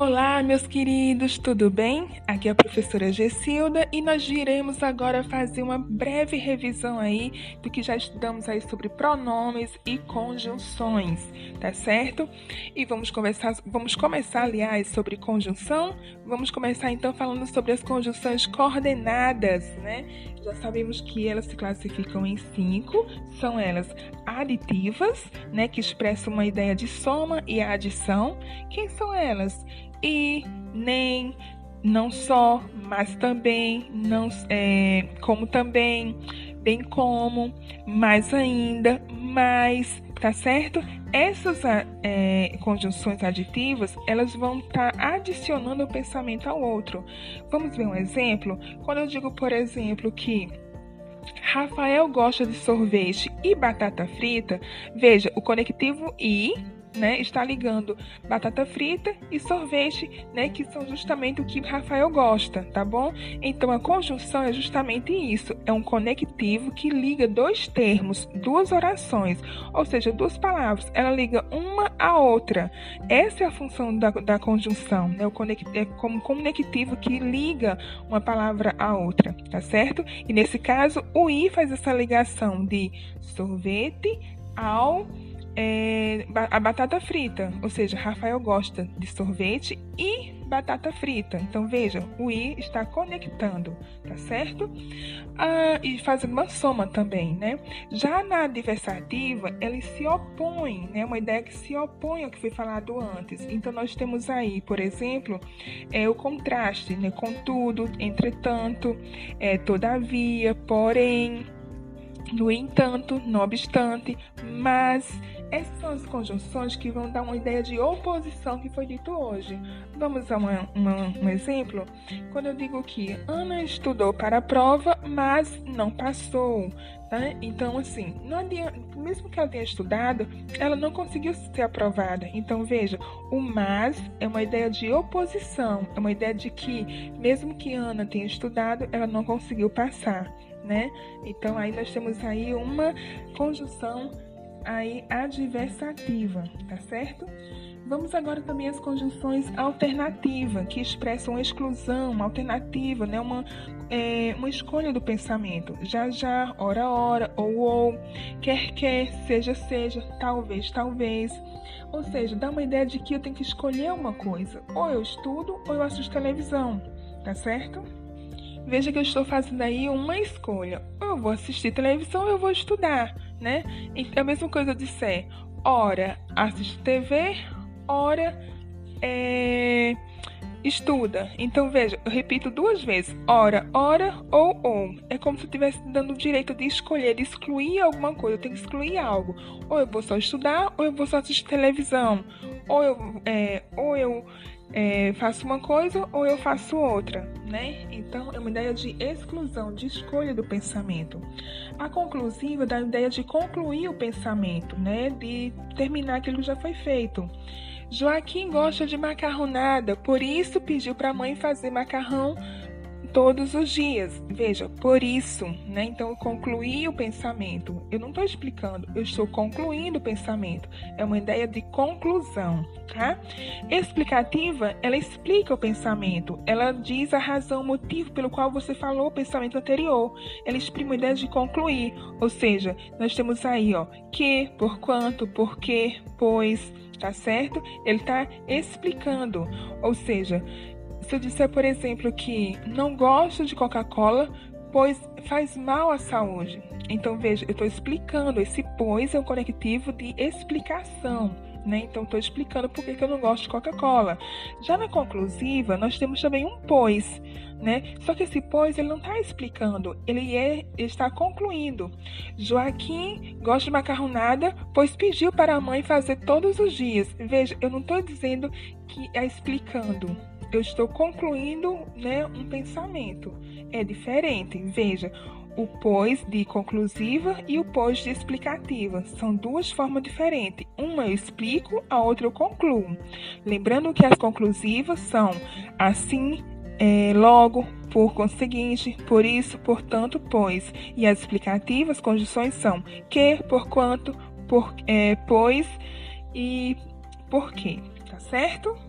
Olá, meus queridos, tudo bem? Aqui é a professora Gessilda e nós iremos agora fazer uma breve revisão aí do que já estudamos aí sobre pronomes e conjunções, tá certo? E vamos conversar, vamos começar, aliás, sobre conjunção. Vamos começar então falando sobre as conjunções coordenadas, né? Já sabemos que elas se classificam em cinco, são elas aditivas, né, que expressam uma ideia de soma e adição. Quem são elas? E, nem, não só, mas também, não, é, como também, bem como, mais ainda, mais, tá certo? Essas é, conjunções aditivas, elas vão estar tá adicionando o pensamento ao outro. Vamos ver um exemplo? Quando eu digo, por exemplo, que Rafael gosta de sorvete e batata frita, veja, o conectivo i né, está ligando batata frita e sorvete, né, que são justamente o que Rafael gosta, tá bom? Então a conjunção é justamente isso, é um conectivo que liga dois termos, duas orações, ou seja, duas palavras, ela liga uma à outra. Essa é a função da, da conjunção, né? O conect, é como conectivo que liga uma palavra à outra, tá certo? E nesse caso, o i faz essa ligação de sorvete ao é, a batata frita, ou seja, Rafael gosta de sorvete e batata frita. Então veja, o i está conectando, tá certo? Ah, e faz uma soma também, né? Já na adversativa, ele se opõe, né? Uma ideia que se opõe ao que foi falado antes. Então nós temos aí, por exemplo, é o contraste, né? Contudo, entretanto, é, todavia, porém, no entanto, não obstante, mas essas são as conjunções que vão dar uma ideia de oposição que foi dito hoje. Vamos a uma, uma, um exemplo? Quando eu digo que Ana estudou para a prova, mas não passou. Tá? Então, assim, adianta, mesmo que ela tenha estudado, ela não conseguiu ser aprovada. Então, veja, o mas é uma ideia de oposição, é uma ideia de que, mesmo que Ana tenha estudado, ela não conseguiu passar. Né? Então, aí nós temos aí uma conjunção aí adversativa, tá certo? Vamos agora também às conjunções alternativas, que expressam exclusão, alternativa, né? uma, é, uma escolha do pensamento. Já, já, ora, ora, ou, ou, quer, quer, seja, seja, talvez, talvez. Ou seja, dá uma ideia de que eu tenho que escolher uma coisa. Ou eu estudo, ou eu assisto televisão, tá certo? Veja que eu estou fazendo aí uma escolha. Ou eu vou assistir televisão, ou eu vou estudar né? É a mesma coisa de ser, ora assiste TV, ora é, estuda. Então veja, eu repito duas vezes, ora, ora ou ou. É como se eu estivesse dando o direito de escolher, de excluir alguma coisa. Eu tenho que excluir algo. Ou eu vou só estudar, ou eu vou só assistir televisão. Ou eu, é, ou eu é, faço uma coisa ou eu faço outra, né? Então é uma ideia de exclusão, de escolha do pensamento. A conclusiva dá a ideia de concluir o pensamento, né? De terminar aquilo que já foi feito. Joaquim gosta de macarronada, por isso pediu para a mãe fazer macarrão todos os dias. Veja, por isso, né? Então, eu concluí o pensamento. Eu não estou explicando, eu estou concluindo o pensamento. É uma ideia de conclusão, tá? Explicativa, ela explica o pensamento. Ela diz a razão, o motivo pelo qual você falou o pensamento anterior. Ela exprime a ideia de concluir. Ou seja, nós temos aí, ó, que, por quanto, por que, pois, tá certo? Ele está explicando. Ou seja, se eu disser, por exemplo, que não gosto de Coca-Cola, pois faz mal à saúde. Então, veja, eu estou explicando. Esse pois é um conectivo de explicação. Né? Então, estou explicando por que, que eu não gosto de Coca-Cola. Já na conclusiva, nós temos também um pois. Né? Só que esse pois ele não está explicando, ele, é, ele está concluindo. Joaquim gosta de macarronada, pois pediu para a mãe fazer todos os dias. Veja, eu não estou dizendo que é explicando eu estou concluindo né, um pensamento. É diferente. Veja, o pois de conclusiva e o pois de explicativa. São duas formas diferentes. Uma eu explico, a outra eu concluo. Lembrando que as conclusivas são assim, é, logo, por conseguinte, por isso, portanto, pois. E as explicativas, conjunções são que, por quanto, por, é, pois e por quê. Tá certo?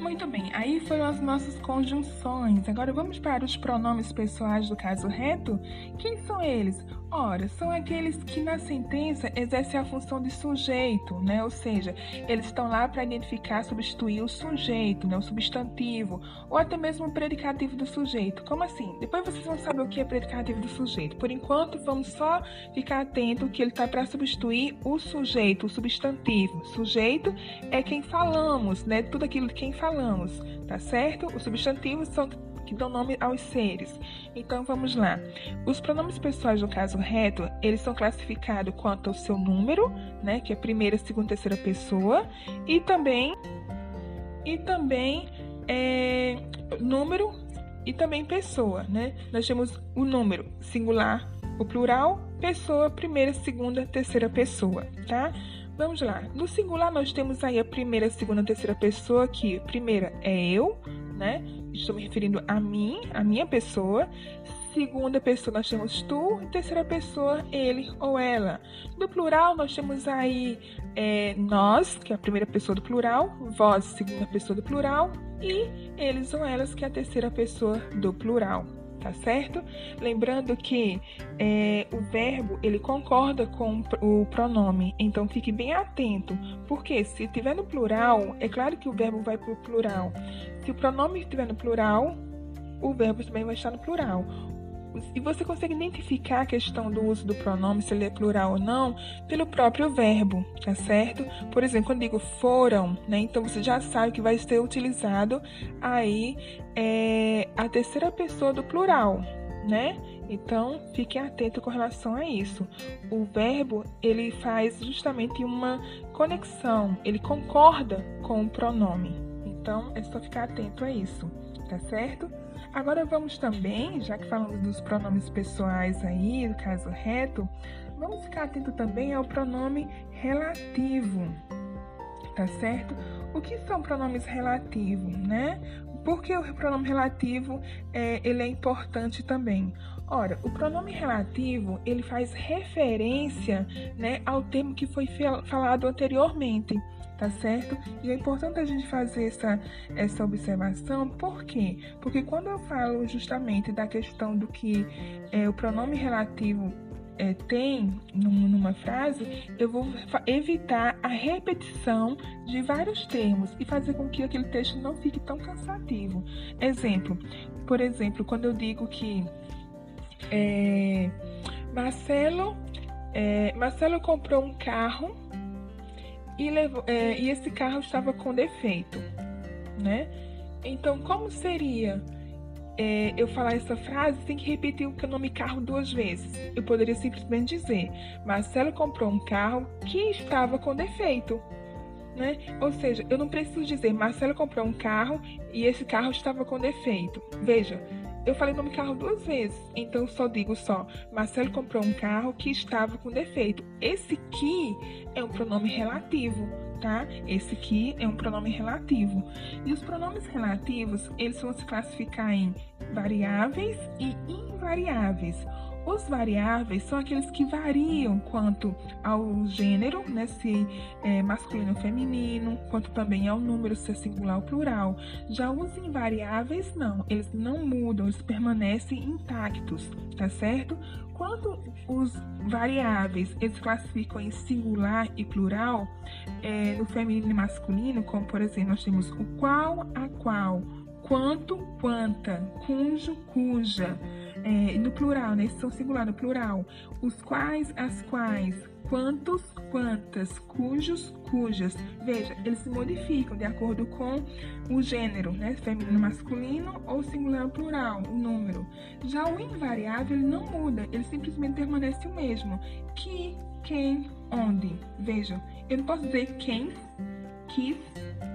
Muito bem, aí foram as nossas conjunções. Agora vamos para os pronomes pessoais do caso reto. Quem são eles? Ora, são aqueles que na sentença exercem a função de sujeito, né? Ou seja, eles estão lá para identificar, substituir o sujeito, né? O substantivo, ou até mesmo o predicativo do sujeito. Como assim? Depois vocês vão saber o que é predicativo do sujeito. Por enquanto, vamos só ficar atento que ele está para substituir o sujeito, o substantivo. Sujeito é quem falamos, né? Tudo aquilo de quem falamos, tá certo? Os substantivos são que dão nome aos seres. Então vamos lá. Os pronomes pessoais do caso reto, eles são classificados quanto ao seu número, né, que é primeira, segunda, terceira pessoa, e também e também é, número e também pessoa, né? Nós temos o número singular, o plural, pessoa, primeira, segunda, terceira pessoa, tá? Vamos lá. No singular nós temos aí a primeira, segunda, terceira pessoa que primeira é eu, né? Estou me referindo a mim, a minha pessoa. Segunda pessoa nós temos tu, terceira pessoa ele ou ela. No plural nós temos aí é, nós, que é a primeira pessoa do plural, vós, segunda pessoa do plural, e eles ou elas, que é a terceira pessoa do plural tá certo? Lembrando que é, o verbo ele concorda com o pronome, então fique bem atento, porque se estiver no plural, é claro que o verbo vai para o plural. Se o pronome estiver no plural, o verbo também vai estar no plural. E você consegue identificar a questão do uso do pronome, se ele é plural ou não, pelo próprio verbo, tá certo? Por exemplo, quando digo foram, né? Então você já sabe que vai ser utilizado aí é, a terceira pessoa do plural, né? Então, fiquem atentos com relação a isso. O verbo, ele faz justamente uma conexão, ele concorda com o pronome. Então, é só ficar atento a isso, tá certo? Agora vamos também, já que falamos dos pronomes pessoais aí, do caso reto, vamos ficar atento também ao pronome relativo, tá certo? O que são pronomes relativos, né? Porque o pronome relativo é, ele é importante também. Ora, o pronome relativo ele faz referência, né, ao termo que foi falado anteriormente tá certo? E é importante a gente fazer essa, essa observação, por quê? Porque quando eu falo justamente da questão do que é, o pronome relativo é, tem numa frase, eu vou evitar a repetição de vários termos e fazer com que aquele texto não fique tão cansativo. Exemplo, por exemplo, quando eu digo que é, Marcelo, é, Marcelo comprou um carro e, levou, é, e esse carro estava com defeito, né? Então, como seria é, eu falar essa frase sem que repetir o nome carro duas vezes? Eu poderia simplesmente dizer: Marcelo comprou um carro que estava com defeito. Né? Ou seja, eu não preciso dizer Marcelo comprou um carro e esse carro estava com defeito. Veja, eu falei nome carro duas vezes, então só digo só. Marcelo comprou um carro que estava com defeito. Esse que é um pronome relativo, tá? Esse que é um pronome relativo. E os pronomes relativos, eles vão se classificar em variáveis e invariáveis. Os variáveis são aqueles que variam quanto ao gênero, né, se é masculino ou feminino, quanto também ao número, se é singular ou plural. Já os invariáveis, não, eles não mudam, eles permanecem intactos, tá certo? Quando os variáveis eles classificam em singular e plural, é, no feminino e masculino, como por exemplo, nós temos o qual, a qual, quanto, quanta, cujo, cuja é, no plural, né? São singular no plural. Os quais, as quais, quantos, quantas, cujos, cujas. Veja, eles se modificam de acordo com o gênero, né? Feminino, masculino ou singular plural, o número. Já o invariável ele não muda, ele simplesmente permanece o mesmo. Que, quem, onde. Veja, eu não posso dizer quem, quis,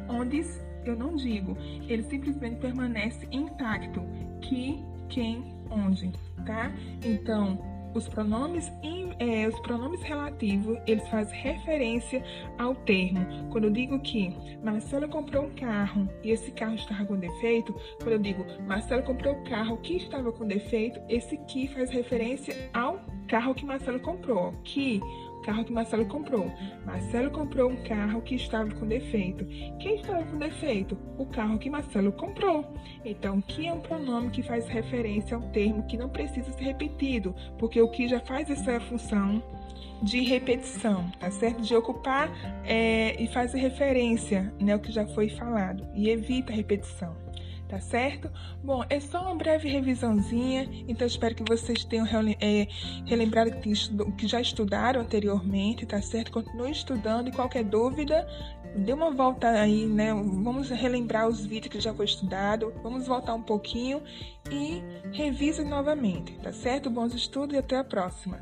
onde, eu não digo. Ele simplesmente permanece intacto. Que, quem, onde, tá? Então, os pronomes, é, os pronomes relativos, eles fazem referência ao termo. Quando eu digo que Marcelo comprou um carro e esse carro estava com defeito, quando eu digo Marcelo comprou o um carro que estava com defeito, esse que faz referência ao carro que Marcelo comprou. Que carro que Marcelo comprou. Marcelo comprou um carro que estava com defeito. Quem estava com defeito? O carro que Marcelo comprou. Então, que é um pronome que faz referência ao termo que não precisa ser repetido, porque o que já faz essa função de repetição, tá certo? De ocupar é, e fazer referência né, ao que já foi falado e evita a repetição tá certo? Bom, é só uma breve revisãozinha, então espero que vocês tenham é, relembrado o que já estudaram anteriormente, tá certo? Continue estudando e qualquer dúvida, dê uma volta aí, né? Vamos relembrar os vídeos que já foi estudado, vamos voltar um pouquinho e revise novamente, tá certo? Bons estudos e até a próxima!